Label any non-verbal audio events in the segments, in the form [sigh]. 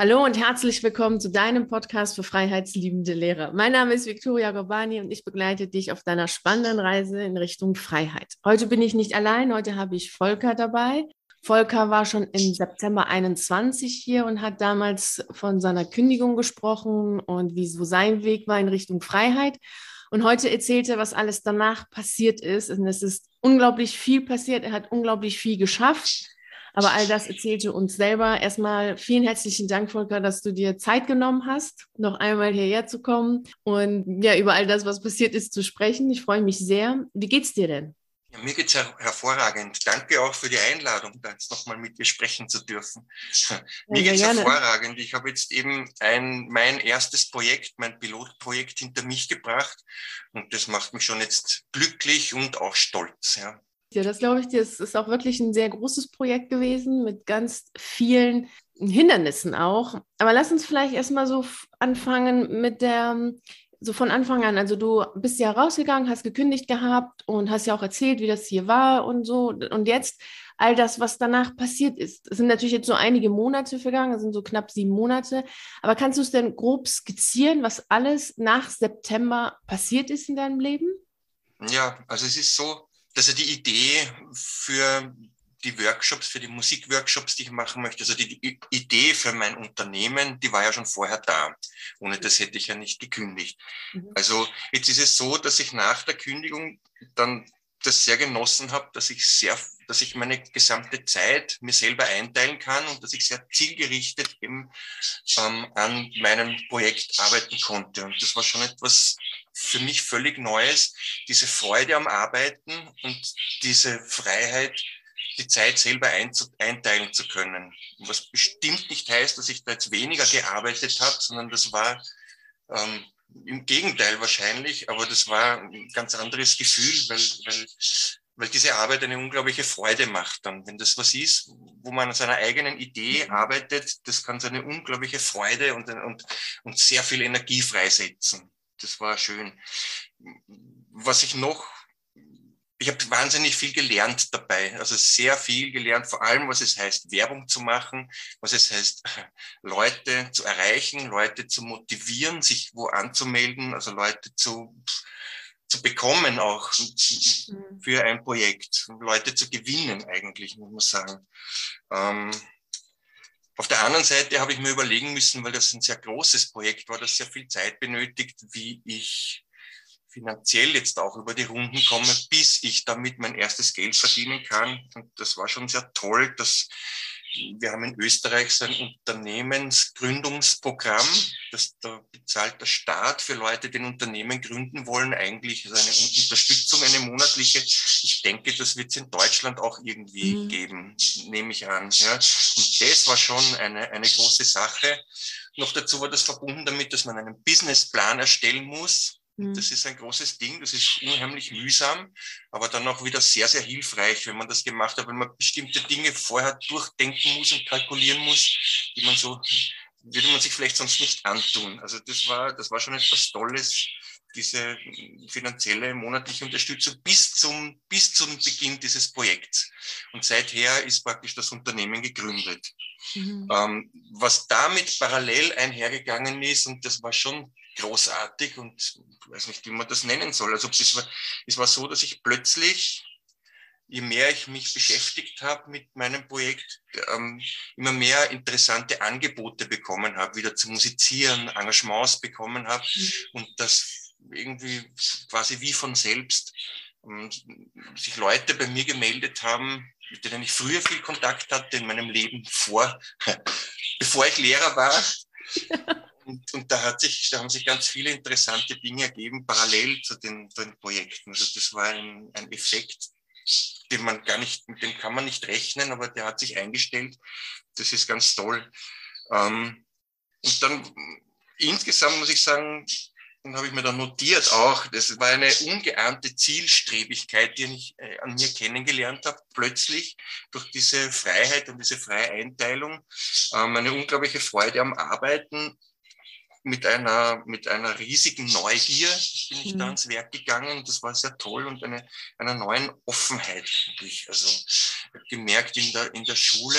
Hallo und herzlich willkommen zu deinem Podcast für freiheitsliebende Lehrer. Mein Name ist Viktoria Gorbani und ich begleite dich auf deiner spannenden Reise in Richtung Freiheit. Heute bin ich nicht allein, heute habe ich Volker dabei. Volker war schon im September 21 hier und hat damals von seiner Kündigung gesprochen und wie so sein Weg war in Richtung Freiheit. Und heute erzählt er, was alles danach passiert ist. Und es ist unglaublich viel passiert. Er hat unglaublich viel geschafft. Aber all das erzählte uns selber. Erstmal vielen herzlichen Dank, Volker, dass du dir Zeit genommen hast, noch einmal hierher zu kommen und ja, über all das, was passiert ist, zu sprechen. Ich freue mich sehr. Wie geht's dir denn? Ja, mir geht's her hervorragend. Danke auch für die Einladung, da jetzt nochmal mit dir sprechen zu dürfen. Ja, mir geht's gerne. hervorragend. Ich habe jetzt eben ein, mein erstes Projekt, mein Pilotprojekt hinter mich gebracht und das macht mich schon jetzt glücklich und auch stolz. Ja. Ja, das glaube ich dir. Es ist auch wirklich ein sehr großes Projekt gewesen mit ganz vielen Hindernissen auch. Aber lass uns vielleicht erstmal so anfangen mit der, so von Anfang an. Also du bist ja rausgegangen, hast gekündigt gehabt und hast ja auch erzählt, wie das hier war und so. Und jetzt all das, was danach passiert ist. Es sind natürlich jetzt so einige Monate vergangen, es sind so knapp sieben Monate. Aber kannst du es denn grob skizzieren, was alles nach September passiert ist in deinem Leben? Ja, also es ist so, also die Idee für die Workshops, für die Musikworkshops, die ich machen möchte, also die, die, Idee für mein Unternehmen, die war ja schon vorher da. Ohne das hätte ich ja nicht gekündigt. Mhm. Also jetzt ist es so, dass ich nach der Kündigung dann das sehr genossen habe, dass ich sehr, dass ich meine gesamte Zeit mir selber einteilen kann und dass ich sehr zielgerichtet eben ähm, an meinem Projekt arbeiten konnte. Und das war schon etwas für mich völlig Neues, diese Freude am Arbeiten und diese Freiheit, die Zeit selber einteilen zu können. Was bestimmt nicht heißt, dass ich da jetzt weniger gearbeitet habe, sondern das war ähm, im Gegenteil wahrscheinlich, aber das war ein ganz anderes Gefühl, weil, weil, weil diese Arbeit eine unglaubliche Freude macht dann. Wenn das was ist, wo man an seiner eigenen Idee mhm. arbeitet, das kann so eine unglaubliche Freude und, und, und sehr viel Energie freisetzen das war schön. Was ich noch, ich habe wahnsinnig viel gelernt dabei, also sehr viel gelernt, vor allem was es heißt, Werbung zu machen, was es heißt, [laughs] Leute zu erreichen, Leute zu motivieren, sich wo anzumelden, also Leute zu, zu bekommen auch mhm. für ein Projekt, Leute zu gewinnen eigentlich, muss man sagen. Ähm, auf der anderen Seite habe ich mir überlegen müssen, weil das ein sehr großes Projekt war, das sehr viel Zeit benötigt, wie ich finanziell jetzt auch über die Runden komme, bis ich damit mein erstes Geld verdienen kann. Und das war schon sehr toll, dass wir haben in Österreich so ein Unternehmensgründungsprogramm, das da bezahlt der Staat für Leute, die ein Unternehmen gründen wollen, eigentlich so eine Unterstützung, eine monatliche. Ich denke, das wird es in Deutschland auch irgendwie mhm. geben, nehme ich an. Ja. Und das war schon eine, eine große Sache. Noch dazu war das verbunden damit, dass man einen Businessplan erstellen muss Mhm. Das ist ein großes Ding, das ist unheimlich mühsam, aber dann auch wieder sehr, sehr hilfreich, wenn man das gemacht hat, wenn man bestimmte Dinge vorher durchdenken muss und kalkulieren muss, die man so, würde man sich vielleicht sonst nicht antun. Also das war, das war schon etwas Tolles, diese finanzielle monatliche Unterstützung bis zum, bis zum Beginn dieses Projekts. Und seither ist praktisch das Unternehmen gegründet. Mhm. Ähm, was damit parallel einhergegangen ist, und das war schon großartig und ich weiß nicht, wie man das nennen soll. Also es war, es war so, dass ich plötzlich, je mehr ich mich beschäftigt habe mit meinem Projekt, ähm, immer mehr interessante Angebote bekommen habe, wieder zu musizieren, Engagements bekommen habe mhm. und das irgendwie quasi wie von selbst ähm, sich Leute bei mir gemeldet haben, mit denen ich früher viel Kontakt hatte in meinem Leben vor, [laughs] bevor ich Lehrer war. [laughs] Und, und da, hat sich, da haben sich ganz viele interessante Dinge ergeben, parallel zu den, den Projekten. Also das war ein, ein Effekt, den man gar nicht, mit dem kann man nicht rechnen, aber der hat sich eingestellt. Das ist ganz toll. Ähm, und dann insgesamt muss ich sagen, und habe ich mir dann notiert auch, das war eine ungeahnte Zielstrebigkeit, die ich äh, an mir kennengelernt habe, plötzlich durch diese Freiheit und diese freie Einteilung, ähm, eine unglaubliche Freude am Arbeiten mit einer, mit einer riesigen Neugier bin ich mhm. da ans Werk gegangen. Das war sehr toll und eine, einer neuen Offenheit eigentlich. Also ich habe gemerkt in der, in der Schule,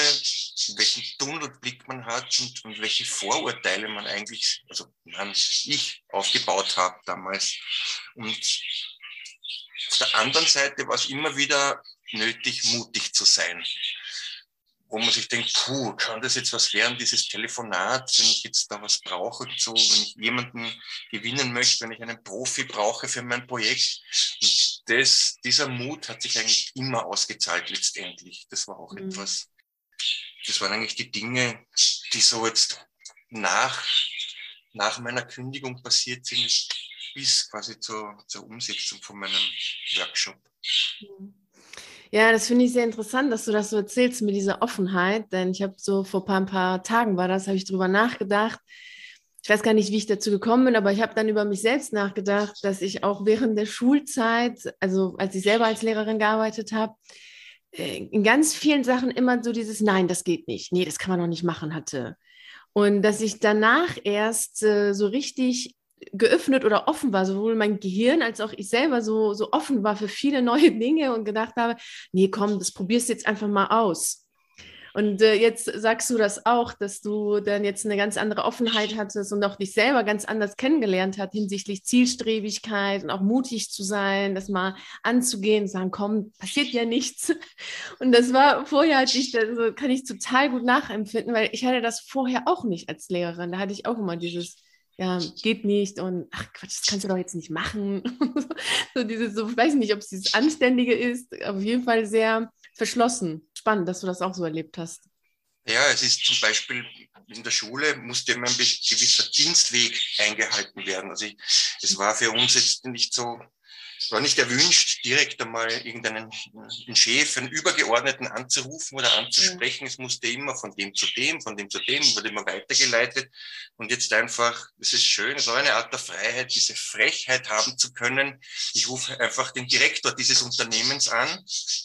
welchen Tunnelblick man hat und, und welche Vorurteile man eigentlich, also man, ich aufgebaut habe damals. Und auf der anderen Seite war es immer wieder nötig, mutig zu sein wo man sich denkt, puh, kann das jetzt was werden, dieses Telefonat, wenn ich jetzt da was brauche so, wenn ich jemanden gewinnen möchte, wenn ich einen Profi brauche für mein Projekt. Und das, dieser Mut hat sich eigentlich immer ausgezahlt letztendlich. Das war auch mhm. etwas, das waren eigentlich die Dinge, die so jetzt nach, nach meiner Kündigung passiert sind, bis quasi zur, zur Umsetzung von meinem Workshop. Mhm. Ja, das finde ich sehr interessant, dass du das so erzählst mit dieser Offenheit, denn ich habe so vor ein paar, ein paar Tagen war das, habe ich darüber nachgedacht. Ich weiß gar nicht, wie ich dazu gekommen bin, aber ich habe dann über mich selbst nachgedacht, dass ich auch während der Schulzeit, also als ich selber als Lehrerin gearbeitet habe, äh, in ganz vielen Sachen immer so dieses Nein, das geht nicht, nee, das kann man noch nicht machen hatte. Und dass ich danach erst äh, so richtig geöffnet oder offen war, sowohl mein Gehirn als auch ich selber so, so offen war für viele [laughs] neue Dinge und gedacht habe, nee, komm, das probierst du jetzt einfach mal aus. Und äh, jetzt sagst du das auch, dass du dann jetzt eine ganz andere Offenheit hattest und auch dich selber ganz anders kennengelernt hast hinsichtlich Zielstrebigkeit und auch mutig zu sein, das mal anzugehen, sagen, komm, passiert ja nichts. [laughs] Und das war vorher, hatte ich, also kann ich total gut nachempfinden, weil ich hatte das vorher auch nicht als Lehrerin. Da hatte ich auch immer dieses ja, geht nicht und ach Quatsch, das kannst du doch jetzt nicht machen. [laughs] so dieses, so, ich weiß nicht, ob es dieses Anständige ist, auf jeden Fall sehr verschlossen. Spannend, dass du das auch so erlebt hast. Ja, es ist zum Beispiel in der Schule musste immer ein gewisser Dienstweg eingehalten werden. Also ich, es war für uns jetzt nicht so es war nicht erwünscht, direkt einmal irgendeinen Chef, einen Übergeordneten anzurufen oder anzusprechen. Es musste immer von dem zu dem, von dem zu dem, wurde immer weitergeleitet. Und jetzt einfach, es ist schön, so eine Art der Freiheit, diese Frechheit haben zu können. Ich rufe einfach den Direktor dieses Unternehmens an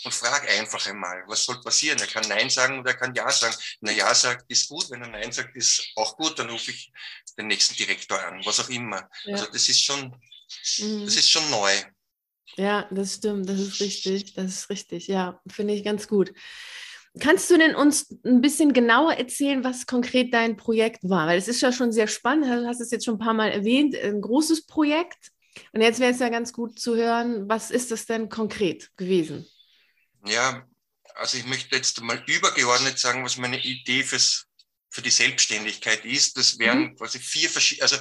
und frage einfach einmal, was soll passieren? Er kann Nein sagen oder er kann Ja sagen. Wenn er Ja sagt, ist gut. Wenn er Nein sagt, ist auch gut. Dann rufe ich den nächsten Direktor an, was auch immer. Ja. Also das ist schon, mhm. das ist schon neu. Ja, das stimmt, das ist richtig, das ist richtig, ja, finde ich ganz gut. Kannst du denn uns ein bisschen genauer erzählen, was konkret dein Projekt war? Weil es ist ja schon sehr spannend, du hast es jetzt schon ein paar Mal erwähnt, ein großes Projekt. Und jetzt wäre es ja ganz gut zu hören, was ist das denn konkret gewesen? Ja, also ich möchte jetzt mal übergeordnet sagen, was meine Idee fürs, für die Selbstständigkeit ist. Das wären mhm. quasi vier verschiedene, also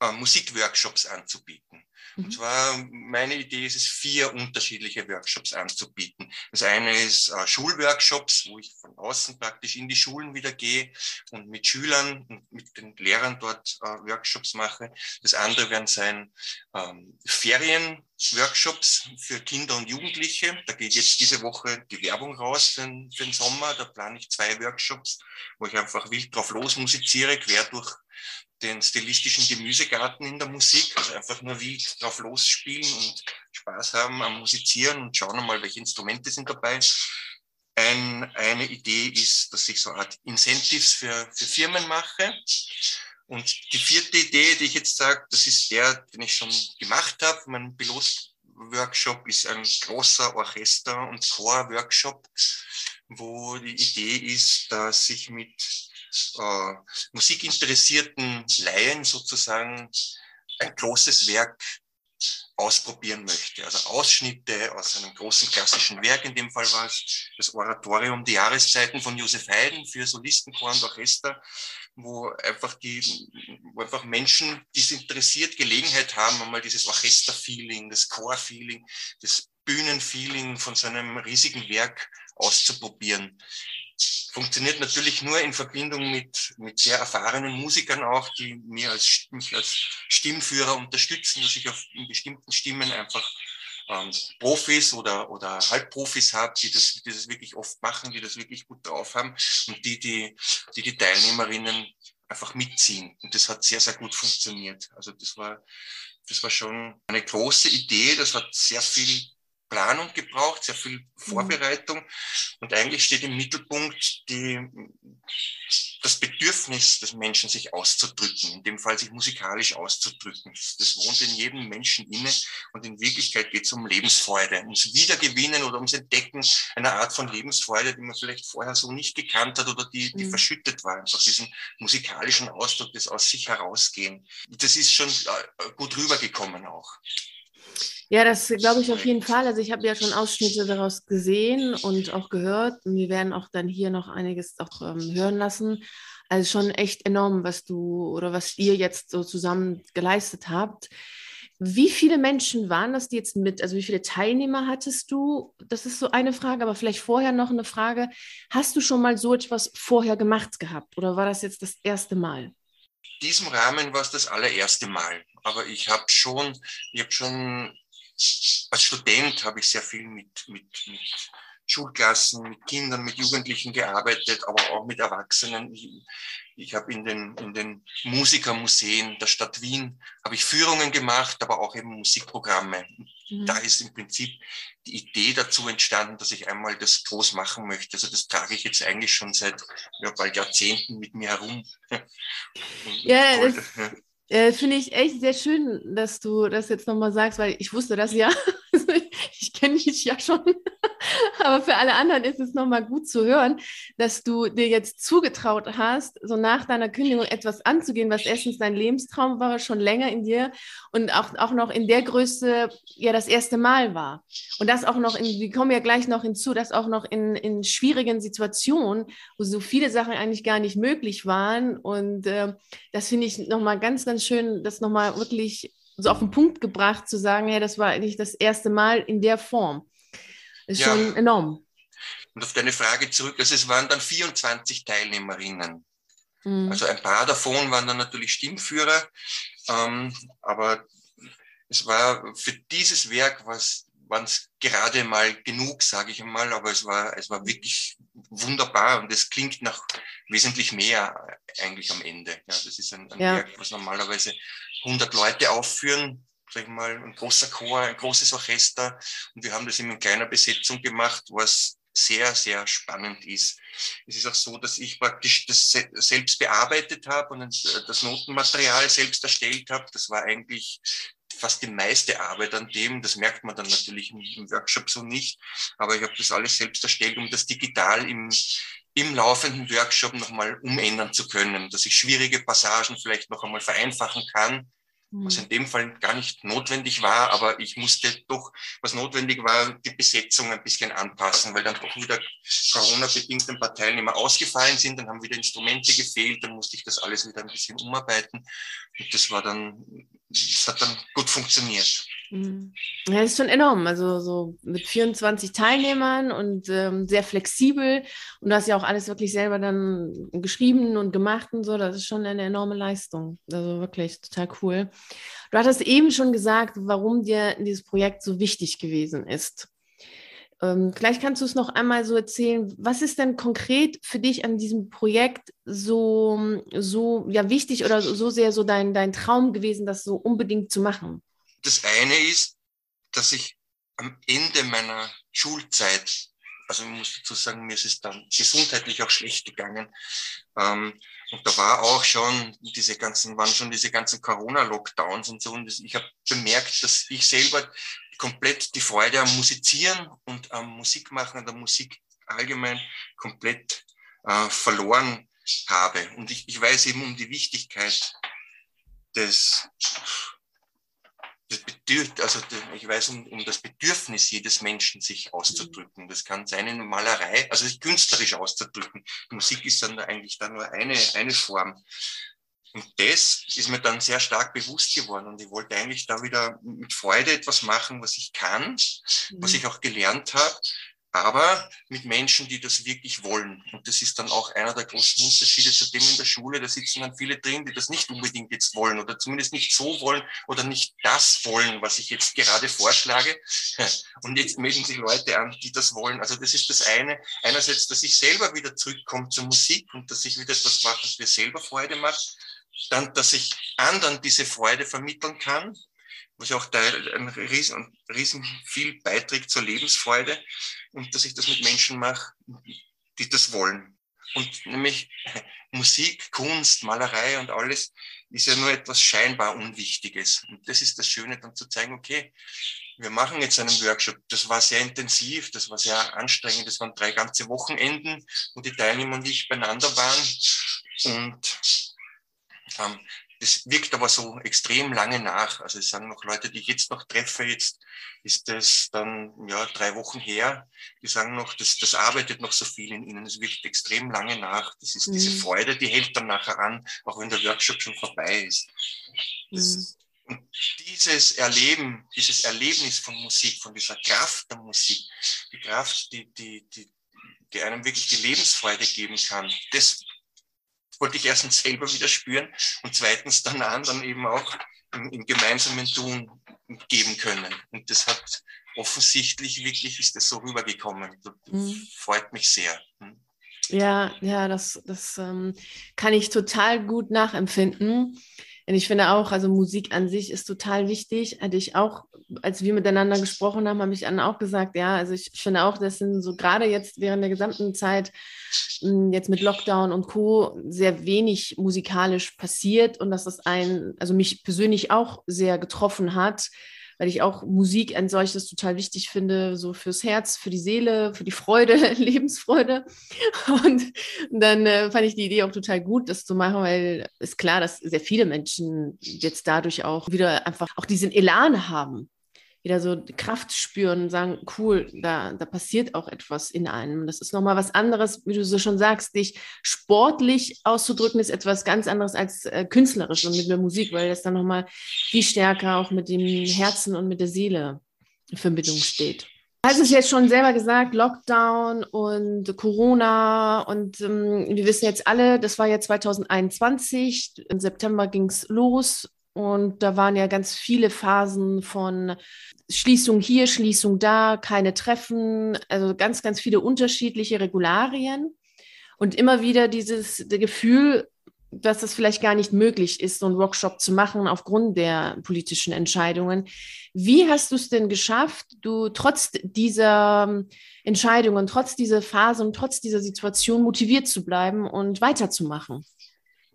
äh, Musikworkshops anzubieten. Und mhm. zwar, meine Idee ist es, vier unterschiedliche Workshops anzubieten. Das eine ist äh, Schulworkshops, wo ich von außen praktisch in die Schulen wieder gehe und mit Schülern und mit den Lehrern dort äh, Workshops mache. Das andere werden sein ähm, Ferienworkshops für Kinder und Jugendliche. Da geht jetzt diese Woche die Werbung raus für den, für den Sommer. Da plane ich zwei Workshops, wo ich einfach wild drauf los musiziere, quer durch den stilistischen Gemüsegarten in der Musik, also einfach nur wie drauf losspielen und Spaß haben am Musizieren und schauen mal, welche Instrumente sind dabei. Ein, eine Idee ist, dass ich so eine Art Incentives für, für Firmen mache. Und die vierte Idee, die ich jetzt sage, das ist der, den ich schon gemacht habe. Mein Pilotworkshop ist ein großer Orchester- und Chor-Workshop, wo die Idee ist, dass ich mit äh, musikinteressierten Laien sozusagen ein großes Werk ausprobieren möchte. Also Ausschnitte aus einem großen klassischen Werk, in dem Fall war es das Oratorium Die Jahreszeiten von Josef Haydn für Solistenchor und Orchester, wo einfach die, wo einfach Menschen, die es interessiert, Gelegenheit haben, einmal dieses Orchesterfeeling, das Chorfeeling, das Bühnenfeeling von so einem riesigen Werk auszuprobieren funktioniert natürlich nur in Verbindung mit, mit sehr erfahrenen Musikern auch, die mir als, mich als Stimmführer unterstützen, dass ich auf in bestimmten Stimmen einfach ähm, Profis oder, oder Halbprofis habe, die das, die das wirklich oft machen, die das wirklich gut drauf haben und die die, die, die Teilnehmerinnen einfach mitziehen. Und das hat sehr, sehr gut funktioniert. Also das war, das war schon eine große Idee, das hat sehr viel Planung gebraucht, sehr viel Vorbereitung. Mhm. Und eigentlich steht im Mittelpunkt die, das Bedürfnis des Menschen, sich auszudrücken, in dem Fall sich musikalisch auszudrücken. Das wohnt in jedem Menschen inne und in Wirklichkeit geht es um Lebensfreude, ums Wiedergewinnen oder ums Entdecken einer Art von Lebensfreude, die man vielleicht vorher so nicht gekannt hat oder die, die mhm. verschüttet war, einfach diesen musikalischen Ausdruck, das aus sich herausgehen. Das ist schon äh, gut rübergekommen auch. Ja, das glaube ich auf jeden Fall. Also ich habe ja schon Ausschnitte daraus gesehen und auch gehört. Und wir werden auch dann hier noch einiges auch ähm, hören lassen. Also schon echt enorm, was du oder was ihr jetzt so zusammen geleistet habt. Wie viele Menschen waren das, die jetzt mit, also wie viele Teilnehmer hattest du? Das ist so eine Frage, aber vielleicht vorher noch eine Frage. Hast du schon mal so etwas vorher gemacht gehabt oder war das jetzt das erste Mal? Diesem Rahmen war es das allererste Mal. Aber ich habe schon, ich habe schon als Student habe ich sehr viel mit, mit, mit Schulklassen, mit Kindern, mit Jugendlichen gearbeitet, aber auch mit Erwachsenen. Ich, ich habe in den, in den Musikermuseen der Stadt Wien habe ich Führungen gemacht, aber auch eben Musikprogramme. Mhm. Da ist im Prinzip die Idee dazu entstanden, dass ich einmal das groß machen möchte. Also das trage ich jetzt eigentlich schon seit ja, bald Jahrzehnten mit mir herum. [laughs] ja, das, äh, Finde ich echt sehr schön, dass du das jetzt nochmal sagst, weil ich wusste das ja. [laughs] ich kenne dich ja schon. [laughs] Aber für alle anderen ist es nochmal gut zu hören, dass du dir jetzt zugetraut hast, so nach deiner Kündigung etwas anzugehen, was erstens dein Lebenstraum war, schon länger in dir und auch, auch noch in der Größe ja das erste Mal war. Und das auch noch, in, wir kommen ja gleich noch hinzu, dass auch noch in, in schwierigen Situationen, wo so viele Sachen eigentlich gar nicht möglich waren. Und äh, das finde ich nochmal ganz, ganz schön, das nochmal wirklich so auf den Punkt gebracht, zu sagen, ja, das war eigentlich das erste Mal in der Form ist ja. schon enorm. Und auf deine Frage zurück, also es waren dann 24 Teilnehmerinnen. Mhm. Also ein paar davon waren dann natürlich Stimmführer, ähm, aber es war für dieses Werk was waren es gerade mal genug, sage ich einmal, aber es war, es war wirklich wunderbar und es klingt nach wesentlich mehr eigentlich am Ende. Ja, das ist ein, ein ja. Werk, was normalerweise 100 Leute aufführen sag ich mal, ein großer Chor, ein großes Orchester. Und wir haben das in kleiner Besetzung gemacht, was sehr, sehr spannend ist. Es ist auch so, dass ich praktisch das selbst bearbeitet habe und das Notenmaterial selbst erstellt habe. Das war eigentlich fast die meiste Arbeit an dem. Das merkt man dann natürlich im, Workshop so nicht. Aber ich habe das alles selbst erstellt, um das digital im, im laufenden Workshop nochmal umändern zu können, dass ich schwierige Passagen vielleicht noch einmal vereinfachen kann was in dem Fall gar nicht notwendig war, aber ich musste doch, was notwendig war, die Besetzung ein bisschen anpassen, weil dann doch wieder Corona-bedingt ein paar Teilnehmer ausgefallen sind, dann haben wieder Instrumente gefehlt, dann musste ich das alles wieder ein bisschen umarbeiten und das war dann, das hat dann gut funktioniert. Mhm. Ja, das ist schon enorm. Also so mit 24 Teilnehmern und ähm, sehr flexibel. Und du hast ja auch alles wirklich selber dann geschrieben und gemacht und so. Das ist schon eine enorme Leistung. Also wirklich total cool. Du hattest eben schon gesagt, warum dir dieses Projekt so wichtig gewesen ist. Ähm, vielleicht kannst du es noch einmal so erzählen. Was ist denn konkret für dich an diesem Projekt so, so ja, wichtig oder so sehr so dein, dein Traum gewesen, das so unbedingt zu machen? Das eine ist, dass ich am Ende meiner Schulzeit, also ich muss dazu sagen, mir ist es dann gesundheitlich auch schlecht gegangen. Ähm, und da war auch schon diese ganzen, waren schon diese ganzen Corona-Lockdowns und so. Und ich habe bemerkt, dass ich selber komplett die Freude am Musizieren und am Musikmachen, an der Musik allgemein komplett äh, verloren habe. Und ich, ich weiß eben um die Wichtigkeit des also ich weiß um, um, das Bedürfnis jedes Menschen, sich auszudrücken. Das kann sein in Malerei, also sich künstlerisch auszudrücken. Musik ist dann eigentlich da nur eine, eine Form. Und das ist mir dann sehr stark bewusst geworden. Und ich wollte eigentlich da wieder mit Freude etwas machen, was ich kann, was mhm. ich auch gelernt habe aber mit Menschen, die das wirklich wollen. Und das ist dann auch einer der großen Unterschiede zu dem in der Schule. Da sitzen dann viele drin, die das nicht unbedingt jetzt wollen oder zumindest nicht so wollen oder nicht das wollen, was ich jetzt gerade vorschlage. [laughs] Und jetzt melden sich Leute an, die das wollen. Also das ist das eine. Einerseits, dass ich selber wieder zurückkomme zur Musik und dass ich wieder etwas mache, was mir selber Freude macht. Dann, dass ich anderen diese Freude vermitteln kann was ja auch Teil, ein riesen, riesen viel beiträgt zur Lebensfreude und dass ich das mit Menschen mache, die das wollen. Und nämlich Musik, Kunst, Malerei und alles ist ja nur etwas scheinbar Unwichtiges. Und das ist das Schöne, dann zu zeigen, okay, wir machen jetzt einen Workshop. Das war sehr intensiv, das war sehr anstrengend. Das waren drei ganze Wochenenden, wo die Teilnehmer und ich beieinander waren. Und ähm, das wirkt aber so extrem lange nach. Also es sagen noch Leute, die ich jetzt noch treffe, jetzt ist das dann ja drei Wochen her, die sagen noch, das, das arbeitet noch so viel in ihnen, es wirkt extrem lange nach. Das ist mhm. diese Freude, die hält dann nachher an, auch wenn der Workshop schon vorbei ist. Das, mhm. Und dieses Erleben, dieses Erlebnis von Musik, von dieser Kraft der Musik, die Kraft, die, die, die, die einem wirklich die Lebensfreude geben kann, das wollte ich erstens selber wieder spüren und zweitens dann anderen eben auch im, im gemeinsamen Tun geben können. Und das hat offensichtlich wirklich ist das so rübergekommen. Das mhm. freut mich sehr. Mhm. Ja, ja, das, das ähm, kann ich total gut nachempfinden. Und ich finde auch, also Musik an sich ist total wichtig. Hatte ich auch, als wir miteinander gesprochen haben, habe ich dann auch gesagt, ja, also ich finde auch, das sind so gerade jetzt während der gesamten Zeit, hm, jetzt mit Lockdown und Co., sehr wenig musikalisch passiert und dass das ein, also mich persönlich auch sehr getroffen hat weil ich auch Musik ein solches total wichtig finde, so fürs Herz, für die Seele, für die Freude, [laughs] Lebensfreude. Und, dann äh, fand ich die Idee auch total gut, das zu machen, weil ist klar, dass sehr viele Menschen jetzt dadurch auch wieder einfach auch diesen Elan haben, wieder so Kraft spüren und sagen, cool, da, da passiert auch etwas in einem. Das ist nochmal was anderes, wie du so schon sagst, dich sportlich auszudrücken, ist etwas ganz anderes als äh, künstlerisch und mit der Musik, weil das dann nochmal viel stärker auch mit dem Herzen und mit der Seele in Verbindung steht. Du hast es jetzt schon selber gesagt, Lockdown und Corona und ähm, wir wissen jetzt alle, das war ja 2021, im September ging es los und da waren ja ganz viele Phasen von Schließung hier, Schließung da, keine Treffen, also ganz, ganz viele unterschiedliche Regularien. Und immer wieder dieses Gefühl, dass es vielleicht gar nicht möglich ist, so einen Workshop zu machen aufgrund der politischen Entscheidungen. Wie hast du es denn geschafft, du trotz dieser Entscheidungen, trotz dieser Phase und trotz dieser Situation motiviert zu bleiben und weiterzumachen?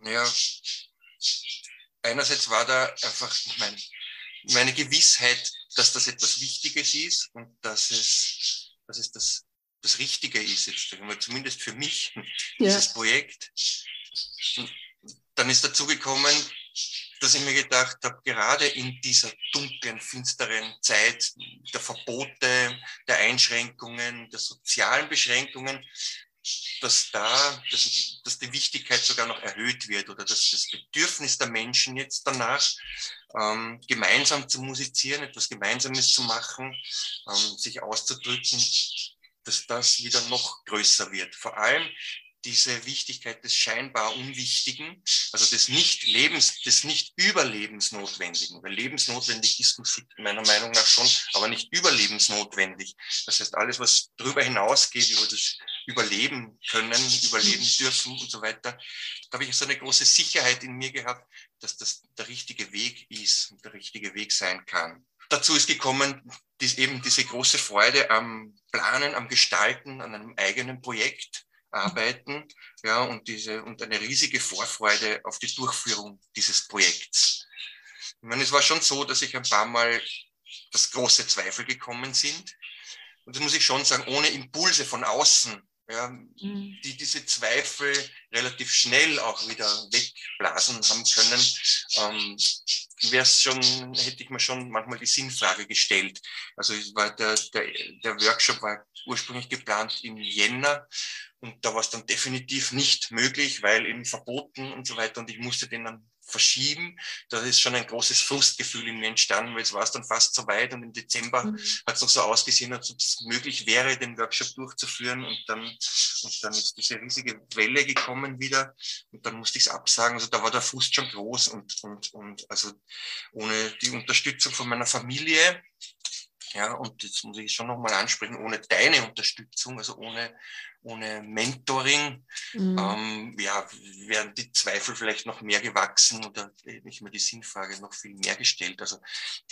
Ja, einerseits war da einfach mein, meine Gewissheit, dass das etwas Wichtiges ist und dass es, dass es das, das Richtige ist, jetzt zumindest für mich, ja. dieses Projekt. Und dann ist dazu gekommen, dass ich mir gedacht habe, gerade in dieser dunklen, finsteren Zeit der Verbote, der Einschränkungen, der sozialen Beschränkungen, dass da, dass, dass die Wichtigkeit sogar noch erhöht wird oder dass das Bedürfnis der Menschen jetzt danach, ähm, gemeinsam zu musizieren, etwas Gemeinsames zu machen, ähm, sich auszudrücken, dass das wieder noch größer wird. Vor allem diese Wichtigkeit des scheinbar Unwichtigen, also des nicht Lebens, des nicht Überlebensnotwendigen, weil lebensnotwendig ist Musik meiner Meinung nach schon, aber nicht überlebensnotwendig. Das heißt, alles, was darüber hinausgeht, über das Überleben können, überleben dürfen und so weiter, da habe ich so eine große Sicherheit in mir gehabt, dass das der richtige Weg ist und der richtige Weg sein kann. Dazu ist gekommen, dies, eben diese große Freude am Planen, am Gestalten, an einem eigenen Projekt arbeiten, ja, und diese, und eine riesige Vorfreude auf die Durchführung dieses Projekts. Ich meine, es war schon so, dass ich ein paar Mal das große Zweifel gekommen sind. Und das muss ich schon sagen, ohne Impulse von außen, ja, mhm. die diese Zweifel relativ schnell auch wieder wegblasen haben können, ähm, wär's schon, hätte ich mir schon manchmal die Sinnfrage gestellt. Also war der, der, der Workshop war ursprünglich geplant im Jänner und da war es dann definitiv nicht möglich, weil eben verboten und so weiter. Und ich musste den dann verschieben. Da ist schon ein großes Frustgefühl in mir entstanden, weil es war es dann fast so weit. Und im Dezember mhm. hat es noch so ausgesehen, als ob es möglich wäre, den Workshop durchzuführen. Und dann, und dann ist diese riesige Welle gekommen wieder. Und dann musste ich es absagen. Also da war der Frust schon groß. Und, und, und also ohne die Unterstützung von meiner Familie, ja, und jetzt muss ich schon nochmal ansprechen, ohne deine Unterstützung, also ohne ohne Mentoring, mhm. ähm, ja, wären die Zweifel vielleicht noch mehr gewachsen oder nicht mehr die Sinnfrage noch viel mehr gestellt. Also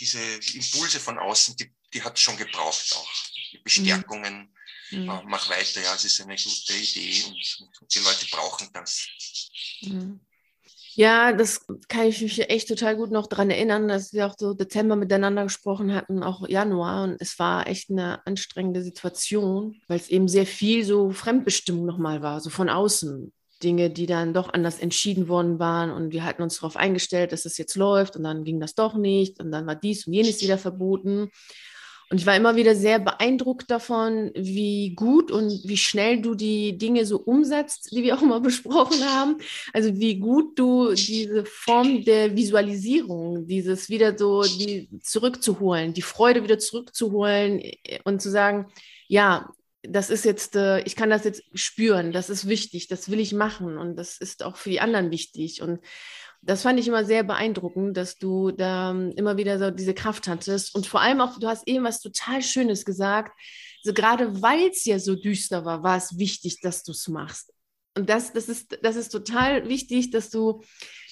diese Impulse von außen, die, die hat es schon gebraucht auch. Die Bestärkungen, mhm. äh, mach weiter, ja, es ist eine gute Idee und, und die Leute brauchen das. Mhm. Ja, das kann ich mich echt total gut noch daran erinnern, dass wir auch so Dezember miteinander gesprochen hatten, auch Januar. Und es war echt eine anstrengende Situation, weil es eben sehr viel so Fremdbestimmung nochmal war, so von außen. Dinge, die dann doch anders entschieden worden waren und wir hatten uns darauf eingestellt, dass es jetzt läuft und dann ging das doch nicht und dann war dies und jenes wieder verboten. Und ich war immer wieder sehr beeindruckt davon, wie gut und wie schnell du die Dinge so umsetzt, die wir auch mal [laughs] besprochen haben. Also wie gut du diese Form der Visualisierung, dieses wieder so die zurückzuholen, die Freude wieder zurückzuholen und zu sagen, ja, das ist jetzt, äh, ich kann das jetzt spüren, das ist wichtig, das will ich machen und das ist auch für die anderen wichtig. Und das fand ich immer sehr beeindruckend, dass du da ähm, immer wieder so diese Kraft hattest. Und vor allem auch, du hast eben was total Schönes gesagt. So gerade weil es ja so düster war, war es wichtig, dass du es machst. Und das, das, ist, das ist total wichtig, dass du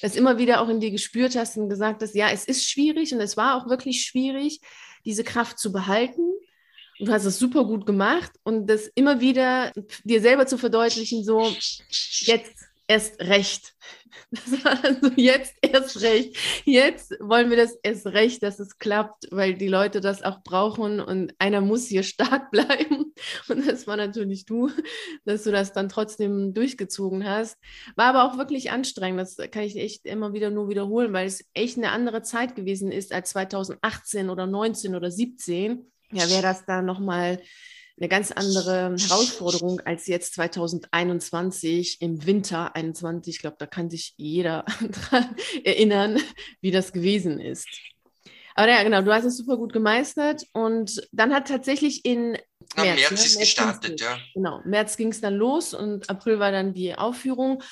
das immer wieder auch in dir gespürt hast und gesagt hast, ja, es ist schwierig und es war auch wirklich schwierig, diese Kraft zu behalten. Und du hast es super gut gemacht und das immer wieder dir selber zu verdeutlichen, so jetzt erst recht. Das war dann so, jetzt erst recht. Jetzt wollen wir das erst recht, dass es klappt, weil die Leute das auch brauchen und einer muss hier stark [laughs] bleiben. Und das war natürlich du, dass du das dann trotzdem durchgezogen hast. War aber auch wirklich anstrengend. Das kann ich echt immer wieder nur wiederholen, weil es echt eine andere Zeit gewesen ist als 2018 oder 19 oder 17. Ja, wäre das da nochmal eine ganz andere Herausforderung als jetzt 2021 im Winter 21. Ich glaube, da kann sich jeder [laughs] daran erinnern, wie das gewesen ist. Aber ja, genau, du hast es super gut gemeistert und dann hat tatsächlich in März, Na, März ne? ist März gestartet, ja. Genau, März ging es dann los und April war dann die Aufführung.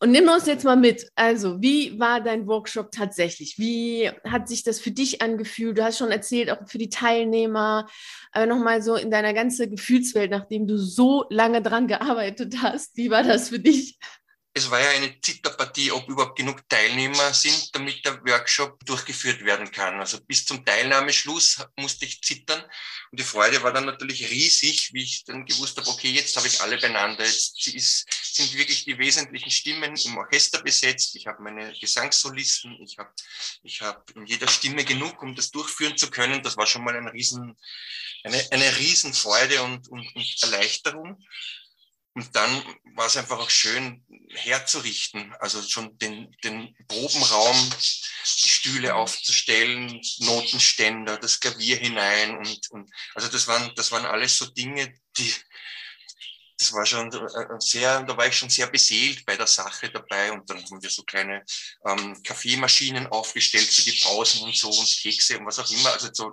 Und nimm uns jetzt mal mit. Also, wie war dein Workshop tatsächlich? Wie hat sich das für dich angefühlt? Du hast schon erzählt, auch für die Teilnehmer, aber nochmal so in deiner ganzen Gefühlswelt, nachdem du so lange dran gearbeitet hast. Wie war das für dich? Es war ja eine Zitterpartie, ob überhaupt genug Teilnehmer sind, damit der Workshop durchgeführt werden kann. Also bis zum Teilnahmeschluss musste ich zittern. Und die Freude war dann natürlich riesig, wie ich dann gewusst habe, okay, jetzt habe ich alle beieinander. Jetzt ist, sind wirklich die wesentlichen Stimmen im Orchester besetzt. Ich habe meine Gesangssolisten. Ich habe ich hab in jeder Stimme genug, um das durchführen zu können. Das war schon mal ein riesen, eine, eine Riesenfreude und, und, und Erleichterung. Und dann war es einfach auch schön herzurichten, also schon den, den Probenraum, die Stühle aufzustellen, Notenständer, das Klavier hinein und, und also das waren, das waren alles so Dinge, die, das war schon äh, sehr, da war ich schon sehr beseelt bei der Sache dabei und dann haben wir so kleine ähm, Kaffeemaschinen aufgestellt für die Pausen und so und Kekse und was auch immer. Also so,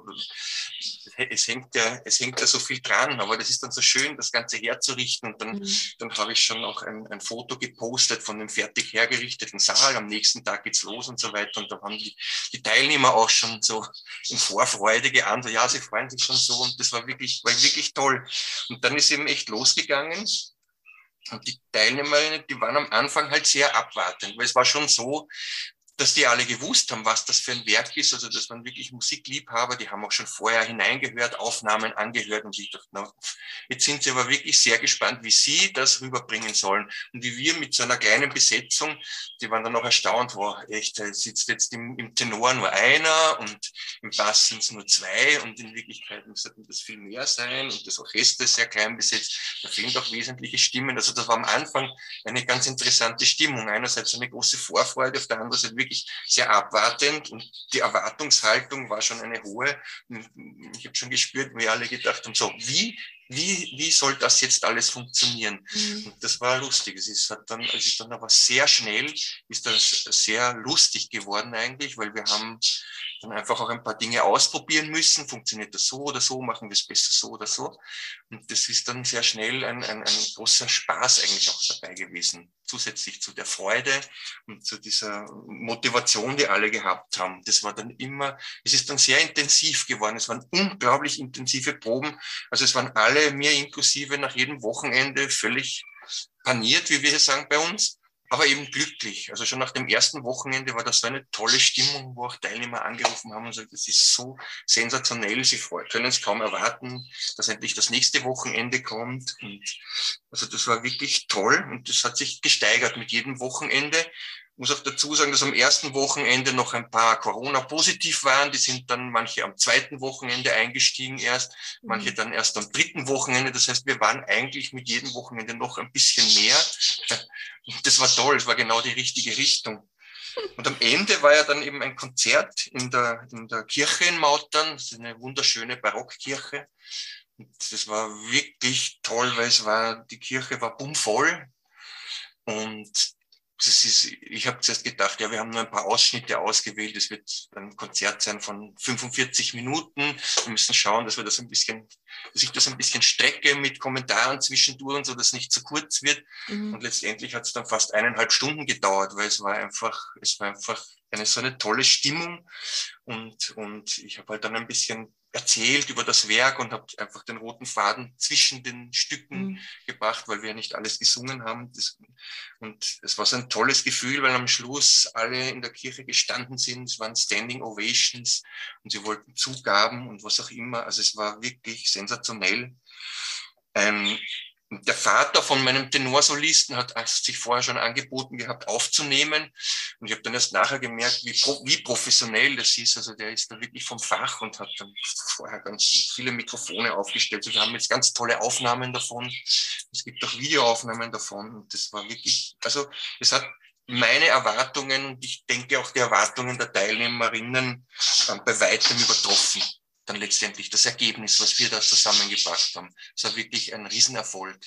es hängt ja, es hängt ja so viel dran, aber das ist dann so schön, das Ganze herzurichten und dann, mhm. dann habe ich schon auch ein, ein Foto gepostet von dem fertig hergerichteten Saal. Am nächsten Tag geht's los und so weiter und da haben die, die Teilnehmer auch schon so in Vorfreude geantwortet, ja, sie freuen sich schon so und das war wirklich, war wirklich toll. Und dann ist eben echt losgegangen. Und die Teilnehmerinnen, die waren am Anfang halt sehr abwartend, weil es war schon so, dass die alle gewusst haben, was das für ein Werk ist. Also das waren wirklich Musikliebhaber, die haben auch schon vorher hineingehört, Aufnahmen angehört und ich dachte, na, jetzt sind sie aber wirklich sehr gespannt, wie sie das rüberbringen sollen und wie wir mit so einer kleinen Besetzung, die waren dann auch erstaunt, wow, echt, sitzt jetzt im, im Tenor nur einer und im Bass sind es nur zwei und in Wirklichkeit sollten das viel mehr sein und das Orchester ist sehr klein besetzt, da fehlen auch wesentliche Stimmen. Also das war am Anfang eine ganz interessante Stimmung. Einerseits eine große Vorfreude, auf der anderen Seite sehr abwartend und die Erwartungshaltung war schon eine hohe. Ich habe schon gespürt, wie alle gedacht haben, so, wie, wie, wie soll das jetzt alles funktionieren? Mhm. Und das war lustig. Es ist hat dann, es ist dann aber sehr schnell, ist das sehr lustig geworden eigentlich, weil wir haben dann einfach auch ein paar Dinge ausprobieren müssen. Funktioniert das so oder so? Machen wir es besser so oder so? Und das ist dann sehr schnell ein, ein, ein großer Spaß eigentlich auch dabei gewesen. Zusätzlich zu der Freude und zu dieser Motivation, die alle gehabt haben. Das war dann immer, es ist dann sehr intensiv geworden. Es waren unglaublich intensive Proben. Also es waren alle, mir inklusive, nach jedem Wochenende völlig paniert, wie wir hier sagen bei uns aber eben glücklich. Also schon nach dem ersten Wochenende war das so eine tolle Stimmung, wo auch Teilnehmer angerufen haben und gesagt, das ist so sensationell, sie können es kaum erwarten, dass endlich das nächste Wochenende kommt. Und also das war wirklich toll und das hat sich gesteigert mit jedem Wochenende muss auch dazu sagen, dass am ersten Wochenende noch ein paar Corona-positiv waren. Die sind dann manche am zweiten Wochenende eingestiegen erst, manche mhm. dann erst am dritten Wochenende. Das heißt, wir waren eigentlich mit jedem Wochenende noch ein bisschen mehr. [laughs] Das war toll, es war genau die richtige Richtung. Und am Ende war ja dann eben ein Konzert in der, in der Kirche in Mautern. Das ist eine wunderschöne Barockkirche. Und das war wirklich toll, weil es war, die Kirche war bummvoll. Und ist, ich habe zuerst gedacht, ja, wir haben nur ein paar Ausschnitte ausgewählt. Es wird ein Konzert sein von 45 Minuten. Wir müssen schauen, dass wir das ein bisschen, dass ich das ein bisschen strecke mit Kommentaren zwischendurch und so, dass es nicht zu kurz wird. Mhm. Und letztendlich hat es dann fast eineinhalb Stunden gedauert, weil es war einfach, es war einfach eine so eine tolle Stimmung. Und, und ich habe halt dann ein bisschen erzählt über das Werk und habe einfach den roten Faden zwischen den Stücken mhm. gebracht, weil wir ja nicht alles gesungen haben. Das, und es war so ein tolles Gefühl, weil am Schluss alle in der Kirche gestanden sind. Es waren Standing Ovations und sie wollten Zugaben und was auch immer. Also es war wirklich sensationell. Ähm, der Vater von meinem Tenorsolisten hat sich vorher schon angeboten gehabt, aufzunehmen. Und ich habe dann erst nachher gemerkt, wie, wie professionell das ist. Also der ist da wirklich vom Fach und hat dann vorher ganz viele Mikrofone aufgestellt. wir haben jetzt ganz tolle Aufnahmen davon. Es gibt auch Videoaufnahmen davon. Und das war wirklich, also es hat meine Erwartungen und ich denke auch die Erwartungen der Teilnehmerinnen äh, bei weitem übertroffen dann letztendlich das Ergebnis, was wir da zusammengebracht haben. Es war wirklich ein Riesenerfolg.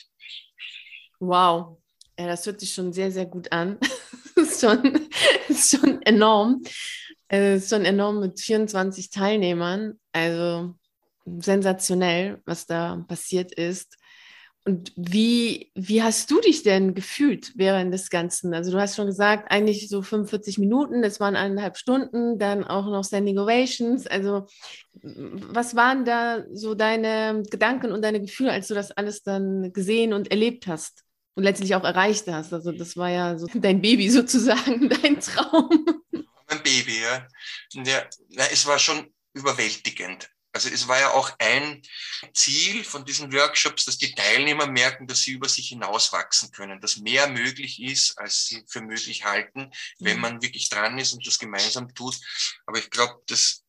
Wow, ja, das hört sich schon sehr, sehr gut an. [laughs] das ist schon, ist schon enorm. Es ist schon enorm mit 24 Teilnehmern. Also sensationell, was da passiert ist. Und wie, wie hast du dich denn gefühlt während des Ganzen? Also du hast schon gesagt, eigentlich so 45 Minuten, das waren eineinhalb Stunden, dann auch noch Standing Ovations. Also was waren da so deine Gedanken und deine Gefühle, als du das alles dann gesehen und erlebt hast und letztlich auch erreicht hast? Also das war ja so [laughs] dein Baby sozusagen, [laughs] dein Traum. Mein Baby, ja. ja es war schon überwältigend. Also es war ja auch ein Ziel von diesen Workshops, dass die Teilnehmer merken, dass sie über sich hinauswachsen können, dass mehr möglich ist, als sie für möglich halten, wenn mhm. man wirklich dran ist und das gemeinsam tut. Aber ich glaube, dass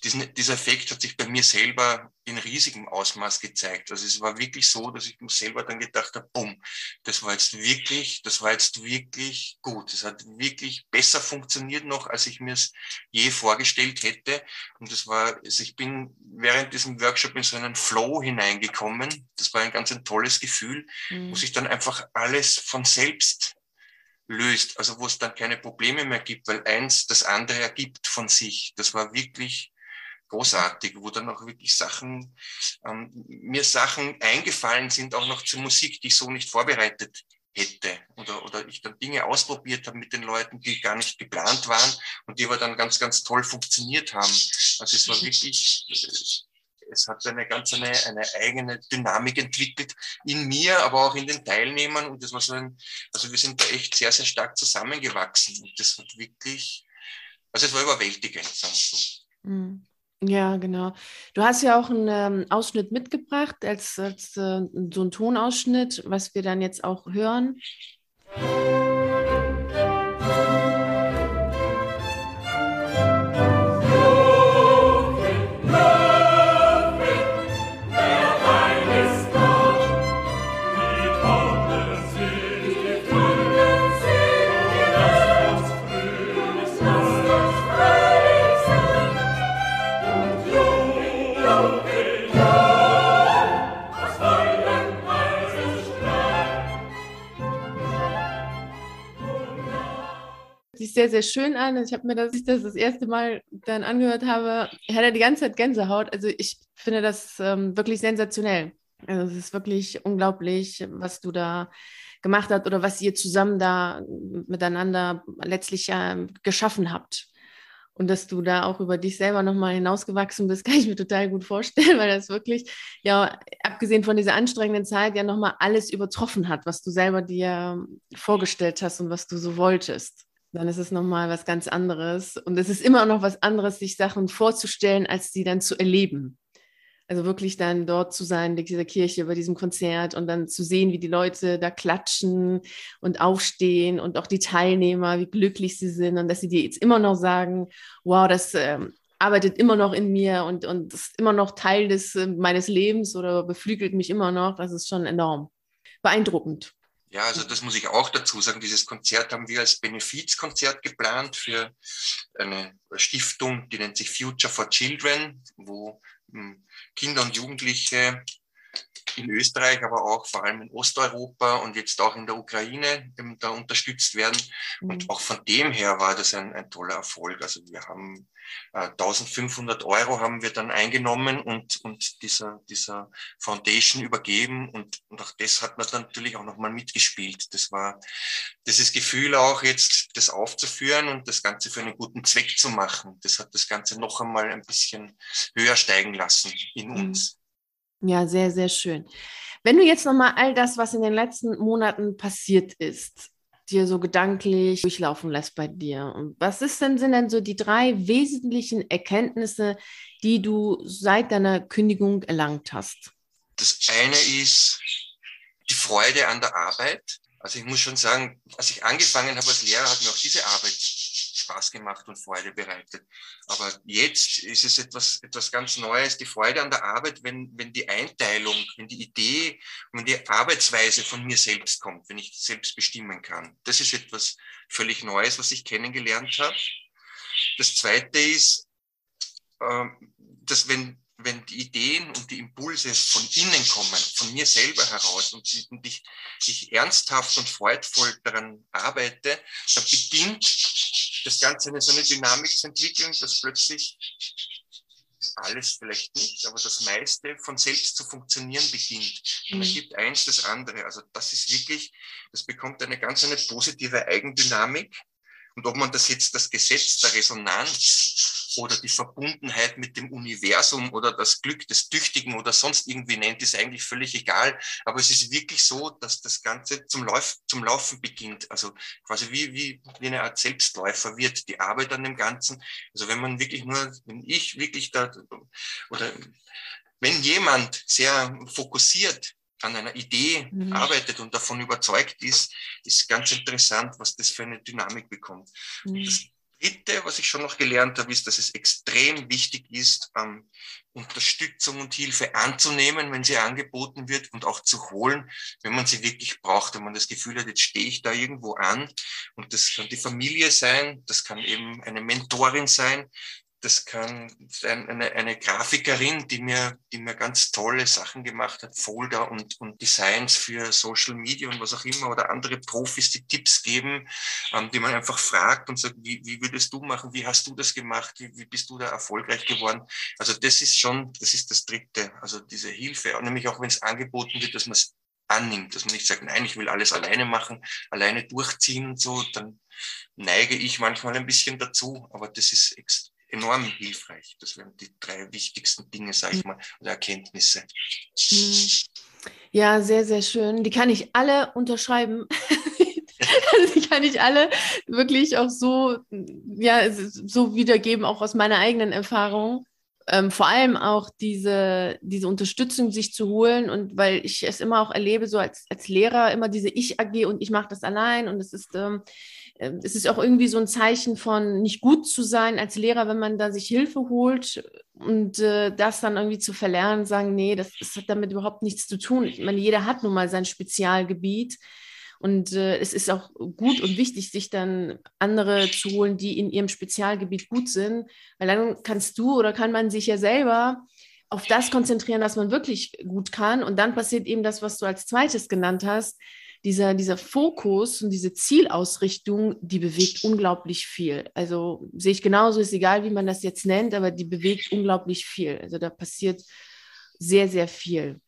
diesen, dieser Effekt hat sich bei mir selber in riesigem Ausmaß gezeigt. Also es war wirklich so, dass ich mir selber dann gedacht habe, bumm, das war jetzt wirklich, das war jetzt wirklich gut. Es hat wirklich besser funktioniert noch, als ich mir es je vorgestellt hätte. Und das war, also ich bin während diesem Workshop in so einen Flow hineingekommen. Das war ein ganz ein tolles Gefühl, mhm. wo sich dann einfach alles von selbst löst, also wo es dann keine Probleme mehr gibt, weil eins das andere ergibt von sich. Das war wirklich großartig, wo dann auch wirklich Sachen, ähm, mir Sachen eingefallen sind, auch noch zur Musik, die ich so nicht vorbereitet hätte oder, oder ich dann Dinge ausprobiert habe mit den Leuten, die gar nicht geplant waren und die aber dann ganz, ganz toll funktioniert haben. Also es war wirklich, äh, es hat eine ganz eine, eine eigene Dynamik entwickelt in mir, aber auch in den Teilnehmern und das war so ein, also wir sind da echt sehr, sehr stark zusammengewachsen und das hat wirklich, also es war überwältigend, sagen wir so. Mhm. Ja, genau. Du hast ja auch einen ähm, Ausschnitt mitgebracht, als, als äh, so ein Tonausschnitt, was wir dann jetzt auch hören. sich sehr, sehr schön an. Ich habe mir das, ich das das erste Mal dann angehört habe, hat er die ganze Zeit Gänsehaut. Also ich finde das ähm, wirklich sensationell. Also es ist wirklich unglaublich, was du da gemacht hast oder was ihr zusammen da miteinander letztlich äh, geschaffen habt. Und dass du da auch über dich selber nochmal hinausgewachsen bist, [laughs] kann ich mir total gut vorstellen, weil das wirklich, ja, abgesehen von dieser anstrengenden Zeit, ja nochmal alles übertroffen hat, was du selber dir vorgestellt hast und was du so wolltest. Dann ist es nochmal was ganz anderes. Und es ist immer noch was anderes, sich Sachen vorzustellen, als sie dann zu erleben. Also wirklich dann dort zu sein, in dieser Kirche, bei diesem Konzert und dann zu sehen, wie die Leute da klatschen und aufstehen und auch die Teilnehmer, wie glücklich sie sind und dass sie dir jetzt immer noch sagen, wow, das ähm, arbeitet immer noch in mir und, und ist immer noch Teil des, äh, meines Lebens oder beflügelt mich immer noch. Das ist schon enorm beeindruckend. Ja, also das muss ich auch dazu sagen. Dieses Konzert haben wir als Benefizkonzert geplant für eine Stiftung, die nennt sich Future for Children, wo hm, Kinder und Jugendliche in Österreich, aber auch vor allem in Osteuropa und jetzt auch in der Ukraine da unterstützt werden. Mhm. Und auch von dem her war das ein, ein toller Erfolg. Also wir haben 1500 Euro haben wir dann eingenommen und, und dieser, dieser Foundation übergeben und, und auch das hat man dann natürlich auch nochmal mitgespielt. Das war dieses Gefühl auch jetzt, das aufzuführen und das Ganze für einen guten Zweck zu machen. Das hat das Ganze noch einmal ein bisschen höher steigen lassen in mhm. uns. Ja, sehr, sehr schön. Wenn du jetzt nochmal all das, was in den letzten Monaten passiert ist, dir so gedanklich durchlaufen lässt bei dir. Und was ist denn, sind denn so die drei wesentlichen Erkenntnisse, die du seit deiner Kündigung erlangt hast? Das eine ist die Freude an der Arbeit. Also ich muss schon sagen, als ich angefangen habe als Lehrer, hat mir auch diese Arbeit Spaß gemacht und Freude bereitet. Aber jetzt ist es etwas, etwas ganz Neues, die Freude an der Arbeit, wenn, wenn die Einteilung, wenn die Idee und die Arbeitsweise von mir selbst kommt, wenn ich selbst bestimmen kann. Das ist etwas völlig Neues, was ich kennengelernt habe. Das Zweite ist, ähm, dass wenn wenn die Ideen und die Impulse von innen kommen, von mir selber heraus und ich, ich ernsthaft und freudvoll daran arbeite, dann beginnt das Ganze eine so eine Dynamik zu entwickeln, dass plötzlich alles vielleicht nicht, aber das meiste von selbst zu funktionieren beginnt. Und dann mhm. gibt eins das andere. Also das ist wirklich, das bekommt eine ganz eine positive Eigendynamik. Und ob man das jetzt das Gesetz der Resonanz oder die Verbundenheit mit dem Universum oder das Glück des Tüchtigen oder sonst irgendwie nennt, ist eigentlich völlig egal. Aber es ist wirklich so, dass das Ganze zum, Lauf, zum Laufen beginnt. Also quasi wie, wie, wie eine Art Selbstläufer wird die Arbeit an dem Ganzen. Also wenn man wirklich nur, wenn ich wirklich da, oder wenn jemand sehr fokussiert an einer Idee mhm. arbeitet und davon überzeugt ist, ist ganz interessant, was das für eine Dynamik bekommt. Mhm. Das Dritte, was ich schon noch gelernt habe, ist, dass es extrem wichtig ist, ähm, Unterstützung und Hilfe anzunehmen, wenn sie angeboten wird und auch zu holen, wenn man sie wirklich braucht, wenn man das Gefühl hat, jetzt stehe ich da irgendwo an. Und das kann die Familie sein, das kann eben eine Mentorin sein, das kann eine, eine Grafikerin, die mir, die mir ganz tolle Sachen gemacht hat, Folder und, und Designs für Social Media und was auch immer, oder andere Profis, die Tipps geben, ähm, die man einfach fragt und sagt, wie, wie würdest du machen, wie hast du das gemacht, wie, wie bist du da erfolgreich geworden? Also das ist schon, das ist das Dritte, also diese Hilfe, nämlich auch wenn es angeboten wird, dass man es annimmt, dass man nicht sagt, nein, ich will alles alleine machen, alleine durchziehen und so, dann neige ich manchmal ein bisschen dazu, aber das ist extrem enorm hilfreich. Das wären die drei wichtigsten Dinge, sage ich mal, oder Erkenntnisse. Hm. Ja, sehr, sehr schön. Die kann ich alle unterschreiben. [laughs] also die kann ich alle wirklich auch so, ja, so wiedergeben, auch aus meiner eigenen Erfahrung. Ähm, vor allem auch diese, diese Unterstützung sich zu holen und weil ich es immer auch erlebe, so als, als Lehrer, immer diese Ich-AG und ich mache das allein und es ist, ähm, es ist auch irgendwie so ein Zeichen von nicht gut zu sein als Lehrer, wenn man da sich Hilfe holt und äh, das dann irgendwie zu verlernen, sagen, nee, das, das, hat damit überhaupt nichts zu tun. Ich meine, jeder hat nun mal sein Spezialgebiet und äh, es ist auch gut und wichtig, sich dann andere zu holen, die in ihrem Spezialgebiet gut sind, weil dann kannst du oder kann man sich ja selber auf das konzentrieren, was man wirklich gut kann und dann passiert eben das, was du als zweites genannt hast, dieser, dieser Fokus und diese Zielausrichtung, die bewegt unglaublich viel. Also sehe ich genauso, ist egal, wie man das jetzt nennt, aber die bewegt unglaublich viel. Also da passiert sehr, sehr viel.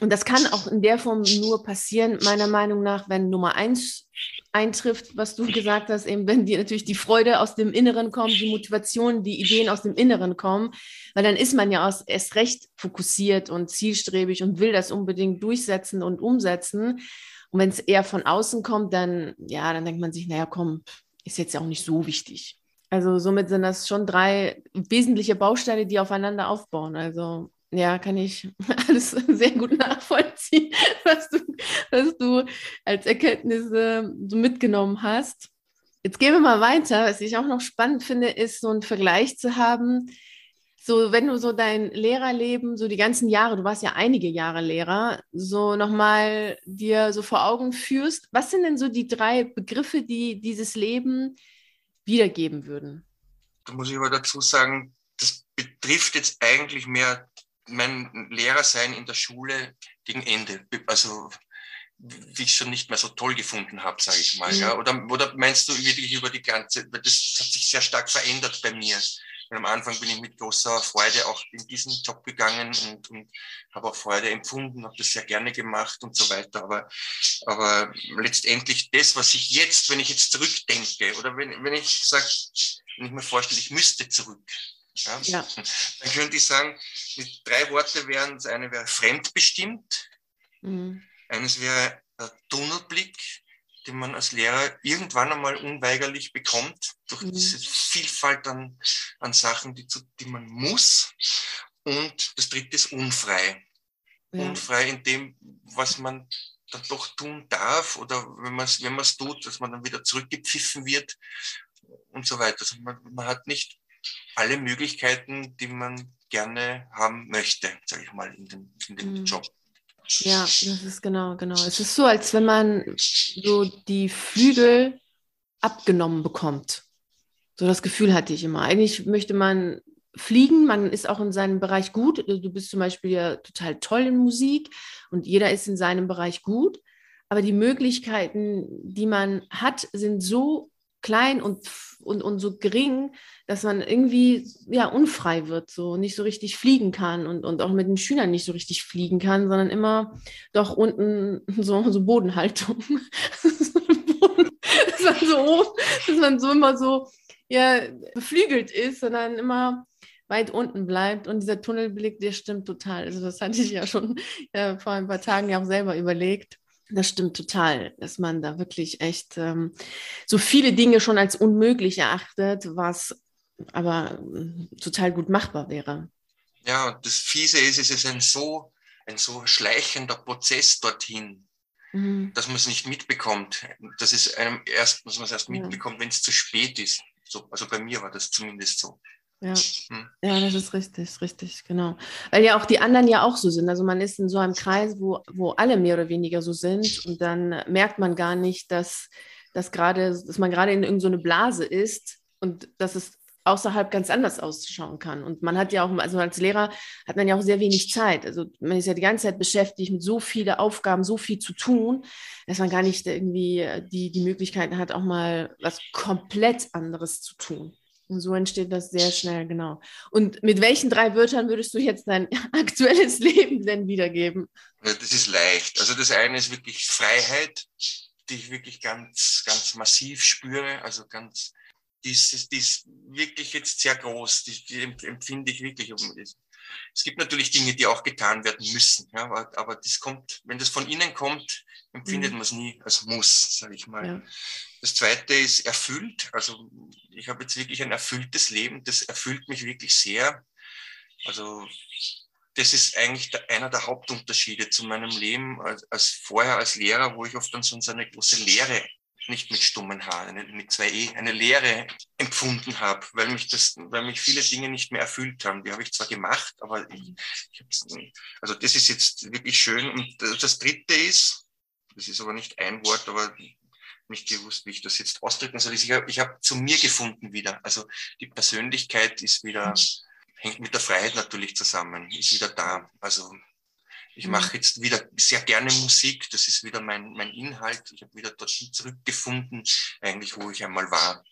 Und das kann auch in der Form nur passieren, meiner Meinung nach, wenn Nummer eins eintrifft, was du gesagt hast, eben wenn die natürlich die Freude aus dem Inneren kommt, die Motivation, die Ideen aus dem Inneren kommen, weil dann ist man ja erst recht fokussiert und zielstrebig und will das unbedingt durchsetzen und umsetzen. Und wenn es eher von außen kommt, dann, ja, dann denkt man sich, naja, komm, ist jetzt ja auch nicht so wichtig. Also somit sind das schon drei wesentliche Bausteine, die aufeinander aufbauen. Also ja, kann ich [laughs] alles sehr gut nachvollziehen, [laughs] was du, was du als Erkenntnisse so mitgenommen hast. Jetzt gehen wir mal weiter. Was ich auch noch spannend finde, ist so einen Vergleich zu haben. So, wenn du so dein Lehrerleben, so die ganzen Jahre, du warst ja einige Jahre Lehrer, so nochmal dir so vor Augen führst, was sind denn so die drei Begriffe, die dieses Leben wiedergeben würden? Da muss ich aber dazu sagen, das betrifft jetzt eigentlich mehr mein Lehrersein in der Schule gegen Ende, also wie ich schon nicht mehr so toll gefunden habe, sage ich mal. Mhm. Ja? Oder, oder meinst du wirklich über die ganze, das hat sich sehr stark verändert bei mir. Weil am Anfang bin ich mit großer Freude auch in diesen Job gegangen und, und habe auch Freude empfunden, habe das sehr gerne gemacht und so weiter. Aber, aber letztendlich das, was ich jetzt, wenn ich jetzt zurückdenke oder wenn, wenn ich sage, wenn ich mir vorstelle, ich müsste zurück, ja? ja. [laughs] Dann könnte ich sagen, mit drei Worte wären, das eine wäre fremdbestimmt, mhm. eines wäre Tunnelblick, den man als Lehrer irgendwann einmal unweigerlich bekommt, durch mhm. diese Vielfalt an, an Sachen, die, zu, die man muss. Und das dritte ist unfrei. Ja. Unfrei in dem, was man dann doch tun darf oder wenn man es wenn tut, dass man dann wieder zurückgepfiffen wird und so weiter. Also man, man hat nicht alle Möglichkeiten, die man gerne haben möchte, sage ich mal, in dem, in dem mhm. Job. Ja, das ist genau, genau. Es ist so, als wenn man so die Flügel abgenommen bekommt. So das Gefühl hatte ich immer. Eigentlich möchte man fliegen, man ist auch in seinem Bereich gut. Du bist zum Beispiel ja total toll in Musik und jeder ist in seinem Bereich gut. Aber die Möglichkeiten, die man hat, sind so klein und, und, und so gering, dass man irgendwie ja unfrei wird, so nicht so richtig fliegen kann und, und auch mit den Schülern nicht so richtig fliegen kann, sondern immer doch unten [laughs] so, so Bodenhaltung. [laughs] dass, man so, dass man so immer so ja, beflügelt ist, sondern immer weit unten bleibt. Und dieser Tunnelblick, der stimmt total. Also das hatte ich ja schon ja, vor ein paar Tagen ja auch selber überlegt. Das stimmt total, dass man da wirklich echt ähm, so viele Dinge schon als unmöglich erachtet, was aber äh, total gut machbar wäre. Ja, und das Fiese ist, es ist ein so, ein so schleichender Prozess dorthin, mhm. dass man es nicht mitbekommt. Das ist einem erst, dass man es erst mitbekommt, wenn es zu spät ist. So, also bei mir war das zumindest so. Ja. Hm. ja, das ist richtig, richtig, genau. Weil ja auch die anderen ja auch so sind. Also man ist in so einem Kreis, wo, wo alle mehr oder weniger so sind und dann merkt man gar nicht, dass, dass, grade, dass man gerade in irgendeine so Blase ist und dass es außerhalb ganz anders ausschauen kann. Und man hat ja auch, also als Lehrer hat man ja auch sehr wenig Zeit. Also man ist ja die ganze Zeit beschäftigt mit so vielen Aufgaben, so viel zu tun, dass man gar nicht irgendwie die, die Möglichkeiten hat, auch mal was komplett anderes zu tun. Und so entsteht das sehr schnell, genau. Und mit welchen drei Wörtern würdest du jetzt dein [laughs] aktuelles Leben denn wiedergeben? Das ist leicht. Also das eine ist wirklich Freiheit, die ich wirklich ganz, ganz massiv spüre. Also ganz, die ist, die ist wirklich jetzt sehr groß. Die, die empfinde ich wirklich. Es gibt natürlich Dinge, die auch getan werden müssen. Ja, aber, aber das kommt, wenn das von innen kommt, empfindet mhm. man es nie als Muss, sage ich mal. Ja. Das zweite ist erfüllt. Also ich habe jetzt wirklich ein erfülltes Leben. Das erfüllt mich wirklich sehr. Also das ist eigentlich einer der Hauptunterschiede zu meinem Leben als, als, vorher als Lehrer, wo ich oft dann so eine große Leere, nicht mit stummen Haaren, mit zwei E, eine Leere empfunden habe, weil mich das, weil mich viele Dinge nicht mehr erfüllt haben. Die habe ich zwar gemacht, aber ich, ich also das ist jetzt wirklich schön. Und das dritte ist, das ist aber nicht ein Wort, aber nicht gewusst, wie ich das jetzt ausdrücken soll. Ich habe ich hab zu mir gefunden wieder. Also die Persönlichkeit ist wieder, hängt mit der Freiheit natürlich zusammen, ist wieder da. Also Ich mache jetzt wieder sehr gerne Musik. Das ist wieder mein, mein Inhalt. Ich habe wieder dorthin zurückgefunden, eigentlich, wo ich einmal war.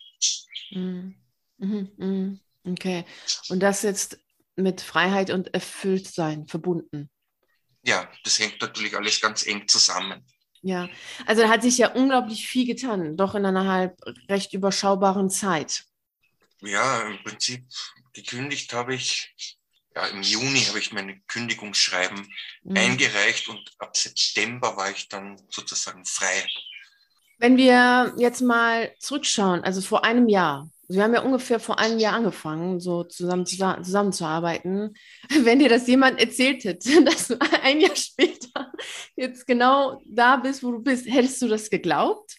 Mhm. Mhm. mhm. Okay. Und das jetzt mit Freiheit und Erfülltsein verbunden. Ja, das hängt natürlich alles ganz eng zusammen. Ja, also da hat sich ja unglaublich viel getan, doch in einer halb recht überschaubaren Zeit. Ja, im Prinzip gekündigt habe ich, ja, im Juni habe ich meine Kündigungsschreiben mhm. eingereicht und ab September war ich dann sozusagen frei. Wenn wir jetzt mal zurückschauen, also vor einem Jahr, wir haben ja ungefähr vor einem Jahr angefangen, so zusammen, zusammenzuarbeiten. [laughs] Wenn dir das jemand erzählt hätte, [laughs] dass du ein Jahr später jetzt genau da bist, wo du bist, hättest du das geglaubt?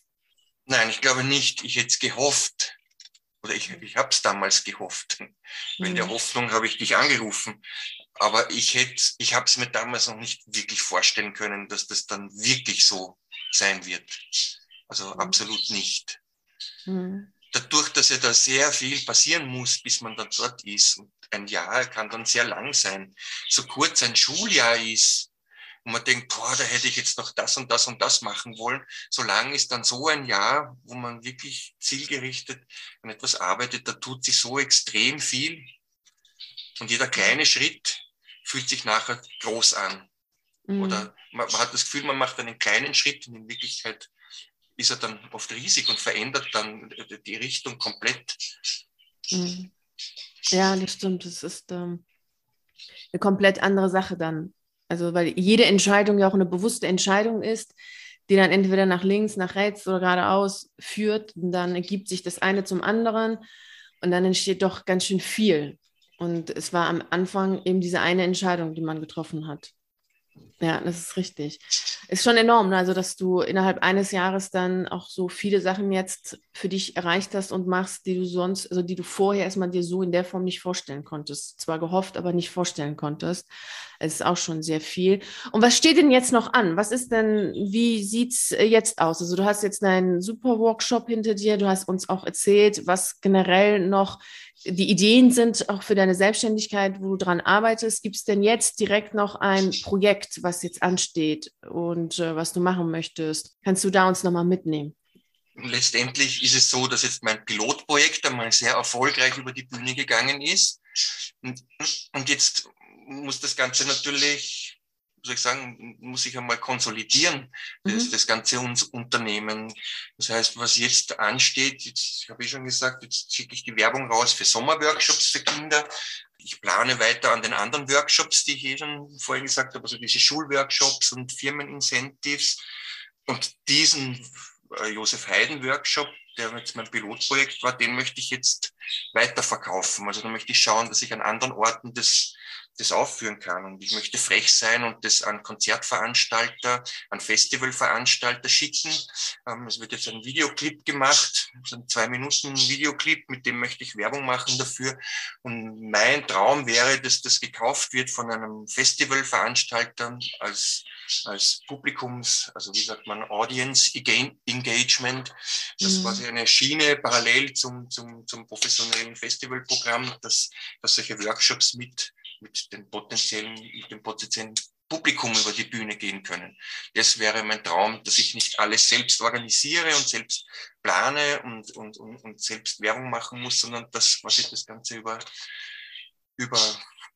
Nein, ich glaube nicht. Ich hätte es gehofft. Oder ich, ich habe es damals gehofft. In der mhm. Hoffnung habe ich dich angerufen. Aber ich hätte, ich habe es mir damals noch nicht wirklich vorstellen können, dass das dann wirklich so sein wird. Also mhm. absolut nicht. Mhm dadurch, dass ja da sehr viel passieren muss, bis man dann dort ist. Und ein Jahr kann dann sehr lang sein. So kurz ein Schuljahr ist, und man denkt, boah, da hätte ich jetzt noch das und das und das machen wollen. So lang ist dann so ein Jahr, wo man wirklich zielgerichtet an etwas arbeitet, da tut sich so extrem viel. Und jeder kleine Schritt fühlt sich nachher groß an. Mhm. Oder man, man, hat das Gefühl, man macht einen kleinen Schritt und in Wirklichkeit ist er dann oft riesig und verändert dann die Richtung komplett. Mhm. Ja, das stimmt. Das ist ähm, eine komplett andere Sache dann. Also, weil jede Entscheidung ja auch eine bewusste Entscheidung ist, die dann entweder nach links, nach rechts oder geradeaus führt. Und dann ergibt sich das eine zum anderen und dann entsteht doch ganz schön viel. Und es war am Anfang eben diese eine Entscheidung, die man getroffen hat. Ja, das ist richtig. Ist schon enorm, ne? also dass du innerhalb eines Jahres dann auch so viele Sachen jetzt für dich erreicht hast und machst, die du sonst, also die du vorher erstmal dir so in der Form nicht vorstellen konntest. Zwar gehofft, aber nicht vorstellen konntest. Es ist auch schon sehr viel. Und was steht denn jetzt noch an? Was ist denn, wie sieht es jetzt aus? Also du hast jetzt einen super Workshop hinter dir, du hast uns auch erzählt, was generell noch die Ideen sind auch für deine Selbstständigkeit, wo du dran arbeitest. Gibt es denn jetzt direkt noch ein Projekt, was jetzt ansteht und äh, was du machen möchtest? Kannst du da uns nochmal mitnehmen? Letztendlich ist es so, dass jetzt mein Pilotprojekt einmal sehr erfolgreich über die Bühne gegangen ist. Und, und jetzt muss das Ganze natürlich soll ich sagen, muss ich einmal konsolidieren, mhm. das, das ganze Unternehmen. Das heißt, was jetzt ansteht, jetzt habe ich schon gesagt, jetzt schicke ich die Werbung raus für Sommerworkshops für Kinder. Ich plane weiter an den anderen Workshops, die ich eh schon vorhin gesagt habe, also diese Schulworkshops und Firmenincentives. Und diesen äh, Josef Haydn Workshop, der jetzt mein Pilotprojekt war, den möchte ich jetzt weiterverkaufen. Also da möchte ich schauen, dass ich an anderen Orten das das aufführen kann. Und ich möchte frech sein und das an Konzertveranstalter, an Festivalveranstalter schicken. Ähm, es wird jetzt ein Videoclip gemacht, so ein zwei Minuten Videoclip, mit dem möchte ich Werbung machen dafür. Und mein Traum wäre, dass das gekauft wird von einem Festivalveranstalter als als Publikums, also wie sagt man, Audience Engagement. Das ist mhm. quasi eine Schiene parallel zum, zum, zum professionellen Festivalprogramm, dass, dass solche Workshops mit mit dem potenziellen, mit dem potenziellen Publikum über die Bühne gehen können. Das wäre mein Traum, dass ich nicht alles selbst organisiere und selbst plane und, und, und, und selbst Werbung machen muss, sondern dass was ich das Ganze über, über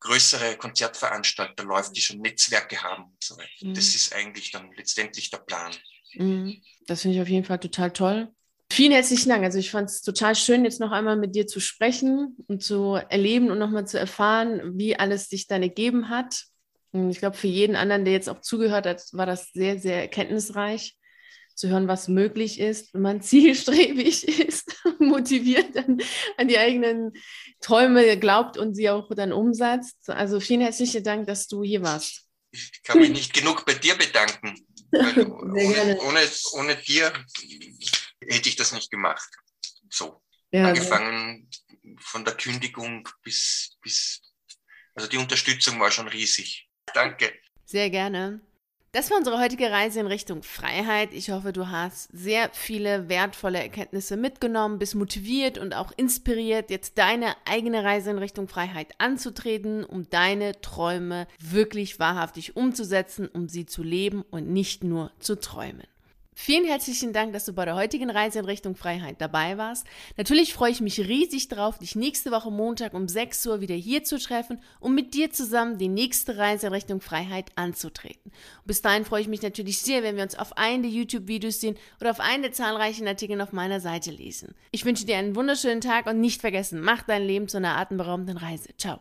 größere Konzertveranstalter läuft, die schon Netzwerke haben und so weiter. Mhm. Das ist eigentlich dann letztendlich der Plan. Mhm. Das finde ich auf jeden Fall total toll. Vielen herzlichen Dank. Also ich fand es total schön, jetzt noch einmal mit dir zu sprechen und zu erleben und nochmal zu erfahren, wie alles sich dann ergeben hat. Und ich glaube, für jeden anderen, der jetzt auch zugehört hat, war das sehr, sehr erkenntnisreich zu hören, was möglich ist, wenn man [laughs] zielstrebig ist, motiviert an, an die eigenen Träume glaubt und sie auch dann umsetzt. Also vielen herzlichen Dank, dass du hier warst. Ich kann mich nicht genug bei dir bedanken. [laughs] ohne, ohne, ohne dir hätte ich das nicht gemacht. So. Ja, Angefangen ja. von der Kündigung bis, bis, also die Unterstützung war schon riesig. Danke. Sehr gerne. Das war unsere heutige Reise in Richtung Freiheit. Ich hoffe, du hast sehr viele wertvolle Erkenntnisse mitgenommen, bist motiviert und auch inspiriert, jetzt deine eigene Reise in Richtung Freiheit anzutreten, um deine Träume wirklich wahrhaftig umzusetzen, um sie zu leben und nicht nur zu träumen. Vielen herzlichen Dank, dass du bei der heutigen Reise in Richtung Freiheit dabei warst. Natürlich freue ich mich riesig darauf, dich nächste Woche Montag um 6 Uhr wieder hier zu treffen, um mit dir zusammen die nächste Reise in Richtung Freiheit anzutreten. Bis dahin freue ich mich natürlich sehr, wenn wir uns auf einen der YouTube-Videos sehen oder auf einen der zahlreichen Artikel auf meiner Seite lesen. Ich wünsche dir einen wunderschönen Tag und nicht vergessen, mach dein Leben zu einer atemberaubenden Reise. Ciao.